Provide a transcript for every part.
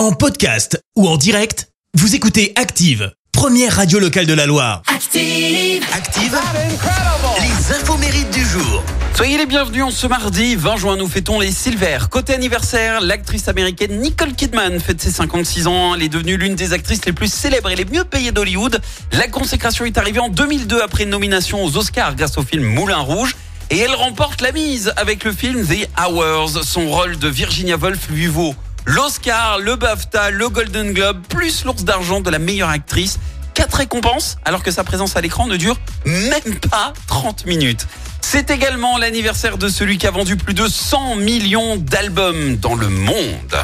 En podcast ou en direct, vous écoutez Active, première radio locale de la Loire. Active. Active, les infos mérites du jour. Soyez les bienvenus en ce mardi 20 juin, nous fêtons les Silver. Côté anniversaire, l'actrice américaine Nicole Kidman fête ses 56 ans. Elle est devenue l'une des actrices les plus célèbres et les mieux payées d'Hollywood. La consécration est arrivée en 2002 après une nomination aux Oscars grâce au film Moulin Rouge. Et elle remporte la mise avec le film The Hours. Son rôle de Virginia Woolf lui vaut l'Oscar, le BAFTA, le Golden Globe, plus l'ours d'argent de la meilleure actrice. Quatre récompenses, alors que sa présence à l'écran ne dure même pas 30 minutes. C'est également l'anniversaire de celui qui a vendu plus de 100 millions d'albums dans le monde.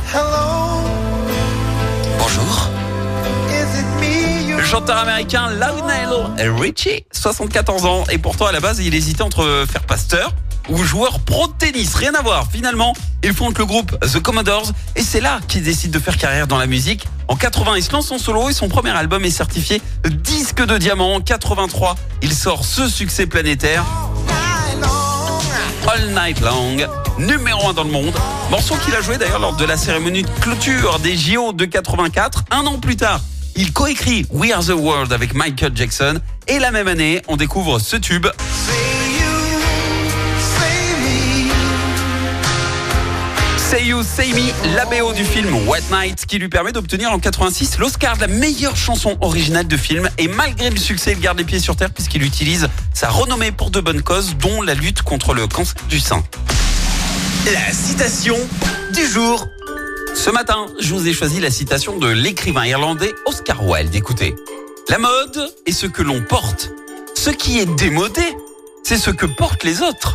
Bonjour. Le chanteur américain Lionel Richie, 74 ans, et pourtant à la base il hésitait entre faire pasteur ou joueur pro tennis. Rien à voir. Finalement, il fonde le groupe The Commodores et c'est là qu'il décide de faire carrière dans la musique. En 80, il se lance en solo et son premier album est certifié disque de diamant. En 83, il sort ce succès planétaire. All Night Long, numéro 1 dans le monde. Morceau qu'il a joué d'ailleurs lors de la cérémonie de clôture des JO de 84. Un an plus tard, il coécrit We Are the World avec Michael Jackson. Et la même année, on découvre ce tube. Say You, Say la du film White Night, qui lui permet d'obtenir en 86 l'Oscar de la meilleure chanson originale de film. Et malgré le succès, il garde les pieds sur terre puisqu'il utilise sa renommée pour de bonnes causes, dont la lutte contre le cancer du sein. La citation du jour. Ce matin, je vous ai choisi la citation de l'écrivain irlandais Oscar Wilde. Écoutez, la mode est ce que l'on porte. Ce qui est démodé, c'est ce que portent les autres.